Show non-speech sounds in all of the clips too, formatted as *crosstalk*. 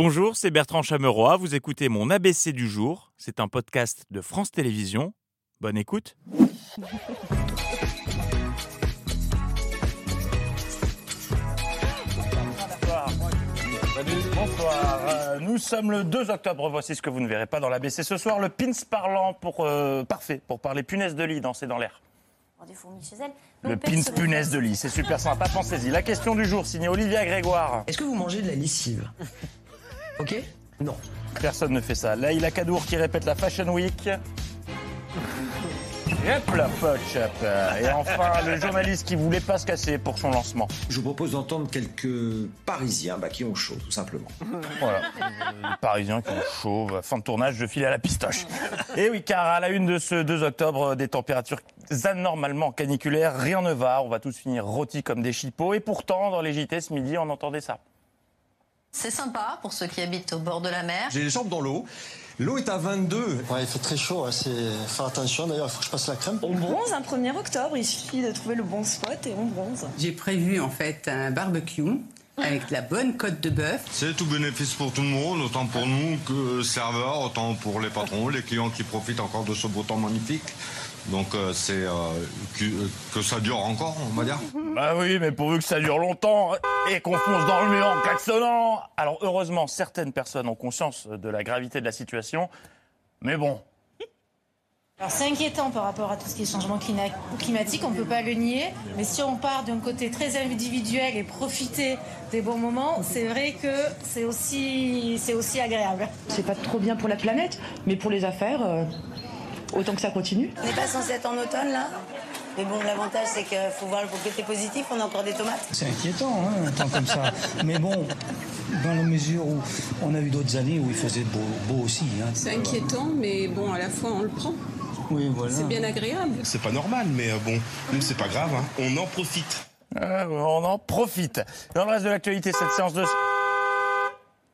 Bonjour, c'est Bertrand Chameroy. Vous écoutez mon ABC du jour. C'est un podcast de France Télévisions. Bonne écoute. Bonsoir. Euh, nous sommes le 2 octobre. Voici ce que vous ne verrez pas dans l'ABC ce soir. Le pins parlant pour euh, parfait pour parler punaise de lit danser dans l'air. Le pins se punaise de lit, c'est super sympa. Pensez-y. La question du jour, signée Olivia Grégoire. Est-ce que vous mangez de la lessive? Ok Non. Personne ne fait ça. Laïla Kadour qui répète la Fashion Week. Hop la poche. Et enfin, le journaliste qui voulait pas se casser pour son lancement. Je vous propose d'entendre quelques Parisiens bah, qui ont chaud, tout simplement. Voilà. Les Parisiens qui ont chaud. Fin de tournage, je file à la pistoche. Et oui, car à la une de ce 2 octobre, des températures anormalement caniculaires, rien ne va. On va tous finir rôtis comme des chipots. Et pourtant, dans les JT ce midi, on entendait ça. C'est sympa pour ceux qui habitent au bord de la mer. J'ai les jambes dans l'eau. L'eau est à 22. Ouais, il fait très chaud, hein, c'est... faire attention. D'ailleurs, il faut que je passe la crème. On bronze un 1er octobre, il suffit de trouver le bon spot et on bronze. J'ai prévu en fait un barbecue avec la bonne côte de bœuf. C'est tout bénéfice pour tout le monde, autant pour nous que serveurs, autant pour les patrons, les clients qui profitent encore de ce beau temps magnifique. Donc euh, c'est euh, que, que ça dure encore, on va dire. *laughs* Bah oui, mais pourvu que ça dure longtemps et qu'on fonce dans le mur en klaxonnant. Alors heureusement, certaines personnes ont conscience de la gravité de la situation. Mais bon, Alors c'est inquiétant par rapport à tout ce qui est changement climatique, on ne peut pas le nier. Mais si on part d'un côté très individuel et profiter des bons moments, c'est vrai que c'est aussi, c'est aussi agréable. C'est pas trop bien pour la planète, mais pour les affaires, euh, autant que ça continue. On n'est pas censé être en automne là Mais bon, l'avantage c'est qu'il faut voir le côté positif, on a encore des tomates. C'est inquiétant, hein, un temps comme ça. *laughs* Mais bon, dans la mesure où on a eu d'autres années où il faisait beau, beau aussi. hein. C'est inquiétant, mais bon, à la fois on le prend. Oui, voilà. C'est bien agréable. C'est pas normal, mais euh, bon, nous c'est pas grave, hein. on en profite. euh, on en profite. Dans le reste de l'actualité, cette séance de...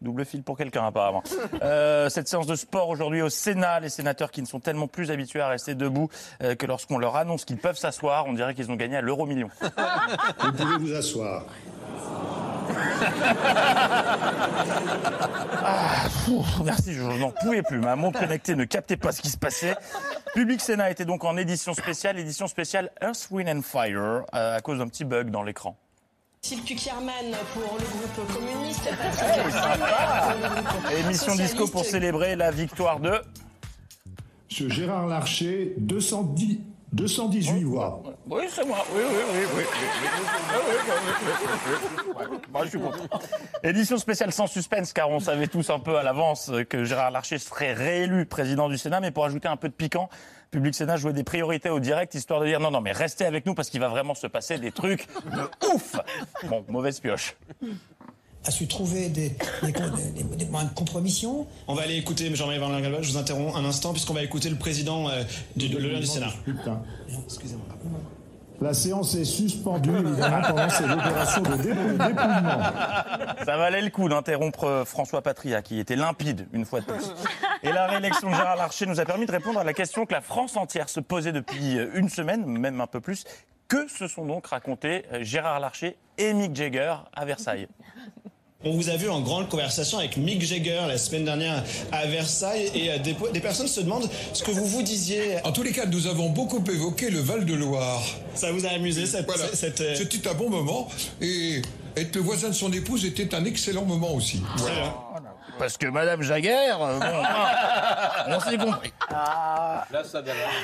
Double fil pour quelqu'un apparemment. *laughs* Euh, cette séance de sport aujourd'hui au Sénat, les sénateurs qui ne sont tellement plus habitués à rester debout euh, que lorsqu'on leur annonce qu'ils peuvent s'asseoir, on dirait qu'ils ont gagné à l'euro million. *laughs* Vous pouvez vous asseoir. Ouf, merci, je n'en pouvais plus. Ma montre connectée ne captait pas ce qui se passait. Public Sénat était donc en édition spéciale, édition spéciale Earth, Wind and Fire, euh, à cause d'un petit bug dans l'écran. Philippe Kuckerman pour le groupe communiste. *laughs* Émission disco pour célébrer la victoire de... Monsieur Gérard Larcher, 210, 218 voix. Oui, c'est moi. Oui, oui, oui, oui. Bah, je suis content. Édition spéciale sans suspense, car on savait tous un peu à l'avance que Gérard Larcher serait réélu président du Sénat, mais pour ajouter un peu de piquant, Public Sénat jouait des priorités au direct, histoire de dire non, non, mais restez avec nous parce qu'il va vraiment se passer des trucs de ouf. Bon, mauvaise pioche. A su trouver des, des, des- des moyens de compromission. On va aller écouter Jean-Marie Van je vous interromps un instant puisqu'on va écouter le président euh, du, du Sénat. Excusez-moi. La séance est suspendue, évidemment, pendant cette opération de dépouillement. Ça valait le coup d'interrompre euh, François Patria, qui était limpide une fois de plus. Et la réélection de Gérard Larcher nous a permis de répondre à la question que la France entière se posait depuis euh, une semaine, même un peu plus. Que se sont donc racontés euh, Gérard Larcher et Mick Jagger à Versailles? On vous a vu en grande conversation avec Mick Jagger la semaine dernière à Versailles et euh, des, des personnes se demandent ce que vous vous disiez. En tous les cas, nous avons beaucoup évoqué le Val-de-Loire. Ça vous a amusé cette... Voilà. cette, euh, C'était un bon moment et être le voisin de son épouse était un excellent moment aussi. bien. Parce que Madame Jagger, euh, bon, on s'est compris.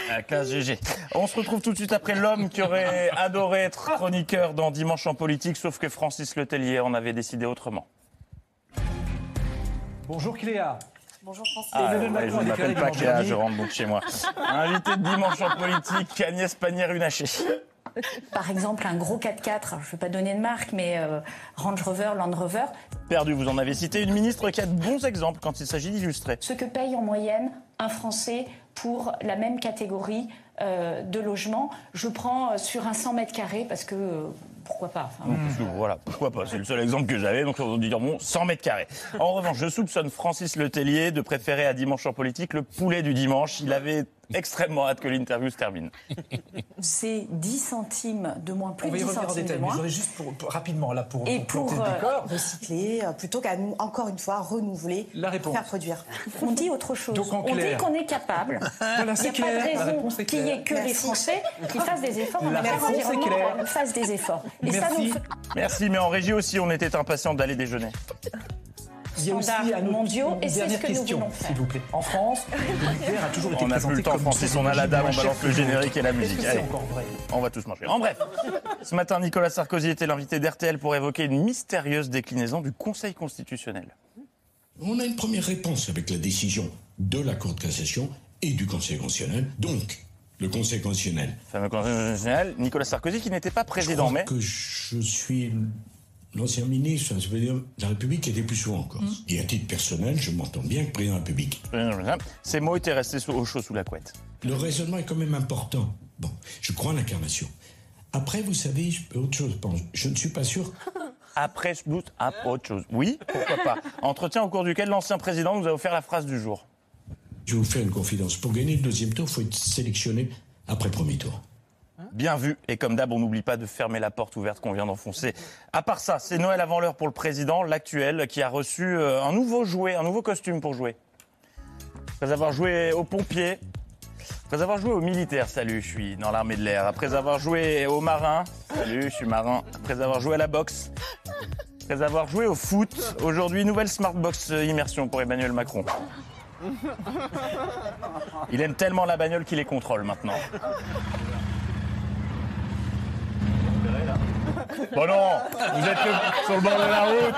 La classe GG. On se retrouve tout de suite après l'homme qui aurait adoré être chroniqueur dans Dimanche en politique, sauf que Francis Letellier en avait décidé autrement. Bonjour Cléa. Bonjour Francis. Ah, ouais, je ne m'appelle pas Cléa, je rentre donc chez moi. *laughs* Invité de Dimanche en politique, Agnès Pannier-Runacher. Par exemple, un gros 4x4, je ne vais pas donner de marque, mais euh, Range Rover, Land Rover, Perdu, vous en avez cité une ministre qui a de bons exemples quand il s'agit d'illustrer. ce que paye en moyenne un Français pour la même catégorie euh, de logement. Je prends euh, sur un 100 mètres carrés parce que euh, pourquoi pas enfin, que, Voilà, pourquoi pas, c'est le seul exemple que j'avais, donc on va dire bon, 100 mètres carrés. En revanche, je soupçonne Francis Letellier de préférer à Dimanche en politique le poulet du dimanche. Il avait *laughs* extrêmement hâte que l'interview se termine. C'est 10 centimes de moins, plus de y 10 revenir en centimes de moins. je voudrais juste pour, pour- rapidement, là, pour, Et pour pour planter le euh, décor. recycler, euh, plutôt qu'à nous, encore une fois, renouveler, La réponse. faire produire. On dit autre chose. Donc, on dit qu'on est capable. *laughs* Voilà, c'est Il n'y a pas clair. de La raison qu'il n'y ait que les Merci. Français qui *laughs* fassent des efforts. On La va faire réponse est l'environnement claire. fasse des efforts. Et ça Merci. nous fait Merci, mais en régie aussi, on était impatients d'aller déjeuner. Standards mondiaux, et c'est ce nous question, voulons faire. s'il vous plaît. En France, *laughs* le a toujours été On n'a présenté plus le temps, comme Francis, on a la dalle, on balance le générique et la musique. Allez. On va tous manger. En bref, ce matin, Nicolas Sarkozy était l'invité d'RTL pour évoquer une mystérieuse déclinaison du Conseil constitutionnel. On a une première réponse avec la décision de la Cour de cassation et du Conseil constitutionnel. Donc, le Conseil constitutionnel. Fameux Conseil constitutionnel, Nicolas Sarkozy qui n'était pas président, je crois mais que je suis l'ancien ministre, ça veut dire de la République était plus souvent en Corse. Mm. Et à titre personnel, je m'entends bien que président de la République. ces mots étaient restés au chaud sous la couette. Le raisonnement est quand même important. Bon, je crois en l'incarnation. Après, vous savez, je- autre chose, je ne suis pas sûr. *laughs* Après, je doute à autre chose. Oui, pourquoi pas. Entretien au cours duquel l'ancien président nous a offert la phrase du jour. Je vais vous faire une confidence. Pour gagner le deuxième tour, il faut être sélectionné après premier tour. Bien vu. Et comme d'hab, on n'oublie pas de fermer la porte ouverte qu'on vient d'enfoncer. À part ça, c'est Noël avant l'heure pour le président, l'actuel, qui a reçu euh, un nouveau jouet, un nouveau costume pour jouer. Après avoir joué aux pompiers, après avoir joué aux militaires, salut, je suis dans l'armée de l'air. Après avoir joué aux marins, salut, je suis marin. Après avoir joué à la boxe, après avoir joué au foot, aujourd'hui, nouvelle Smartbox euh, immersion pour Emmanuel Macron. Il aime tellement la bagnole qu'il les contrôle maintenant. Bon non, vous êtes que sur le bord de la route,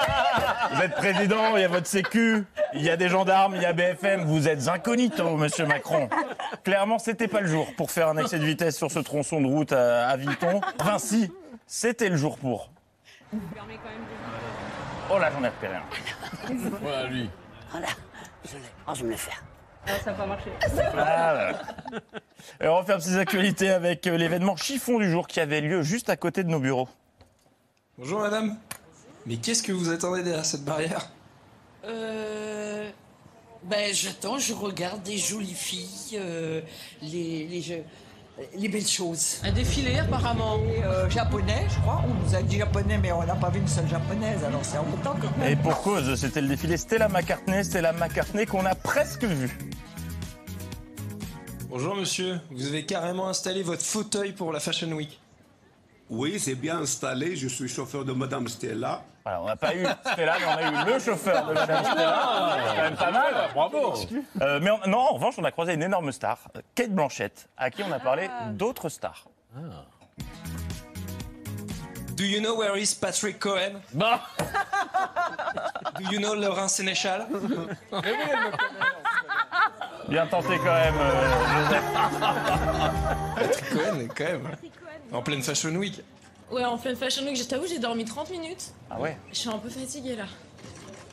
vous êtes président, il y a votre sécu, il y a des gendarmes, il y a BFM, vous êtes incognito, monsieur Macron. Clairement, c'était pas le jour pour faire un excès de vitesse sur ce tronçon de route à, à Villeton. Vinci, c'était le jour pour. Oh là, j'en ai repéré un. Voilà, lui. Voilà, je l'ai. Oh, je vais me le faire. ça n'a pas marché. Ah, voilà. Et on referme ces actualités avec euh, l'événement chiffon du jour qui avait lieu juste à côté de nos bureaux. Bonjour madame. Mais qu'est-ce que vous attendez derrière cette barrière? Euh, ben, j'attends, je regarde des jolies filles, euh, les, les, les belles choses. Un défilé apparemment. Euh, japonais, je crois. On nous a dit japonais, mais on n'a pas vu une seule japonaise, alors c'est embêtant quand même. Et pour cause, c'était le défilé Stella McCartney, Stella McCartney qu'on a presque vu. Bonjour monsieur, vous avez carrément installé votre fauteuil pour la Fashion Week. Oui, c'est bien installé. Je suis chauffeur de Madame Stella. Voilà, on n'a pas eu Stella, mais on a eu le chauffeur de Madame Stella. C'est quand même pas mal. Bravo. Euh, mais on- non, en revanche, on a croisé une énorme star, Kate Blanchett, à qui on a parlé d'autres stars. Do you know where is Patrick Cohen? Bah *laughs* Do you know Laurent Sénéchal? *laughs* Bien tenté quand même, euh, Joseph. Patrick Cohen, quand même. En pleine Fashion Week. Ouais, en pleine Fashion Week, je t'avoue, j'ai dormi 30 minutes. Ah ouais Je suis un peu fatiguée là.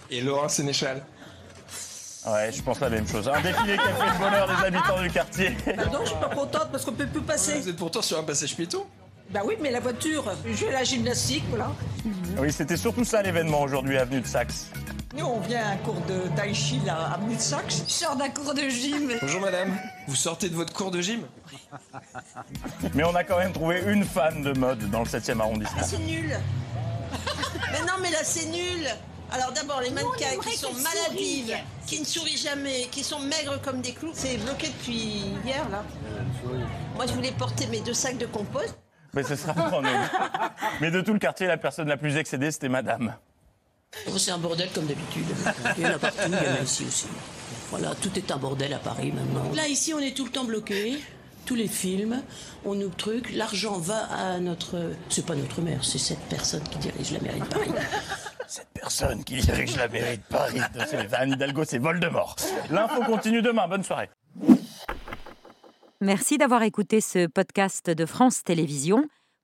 Et Laurent Sénéchal. Ouais, je pense la même chose. Un défilé qui a fait le bonheur des habitants du quartier. Pardon, je suis pas contente parce qu'on peut plus passer. Vous êtes pourtant sur un passage piéton Bah oui, mais la voiture, j'ai la gymnastique, voilà. Oui, c'était surtout ça l'événement aujourd'hui, avenue de Saxe. Nous, on vient à un cours de tai chi là, à Mulsax. Je sors d'un cours de gym. Bonjour madame, vous sortez de votre cours de gym? *laughs* Mais on a quand même trouvé une fan de mode dans le 7e arrondissement. C'est nul. *laughs* mais non, mais là, c'est nul. Alors d'abord, les mannequins qui sont maladives, qui ne sourient jamais, qui sont maigres comme des clous, c'est bloqué depuis hier, là. Moi, je voulais porter mes deux sacs de compost. Mais ce sera. Mais de tout le quartier, la personne la plus excédée, c'était madame. Oh, c'est un bordel comme d'habitude. *laughs* Il y en a partout, il y en a ici aussi. Voilà, tout est un bordel à Paris maintenant. Là, ici, on est tout le temps bloqué. Tous les films, on nous truc, l'argent va à notre. C'est pas notre maire, c'est cette personne qui dirige la mairie de Paris. *laughs* Cette personne qui dirige la mairie de Paris, c'est- Anne Hidalgo, c'est Voldemort. L'info continue demain. Bonne soirée. Merci d'avoir écouté ce podcast de France Télévisions.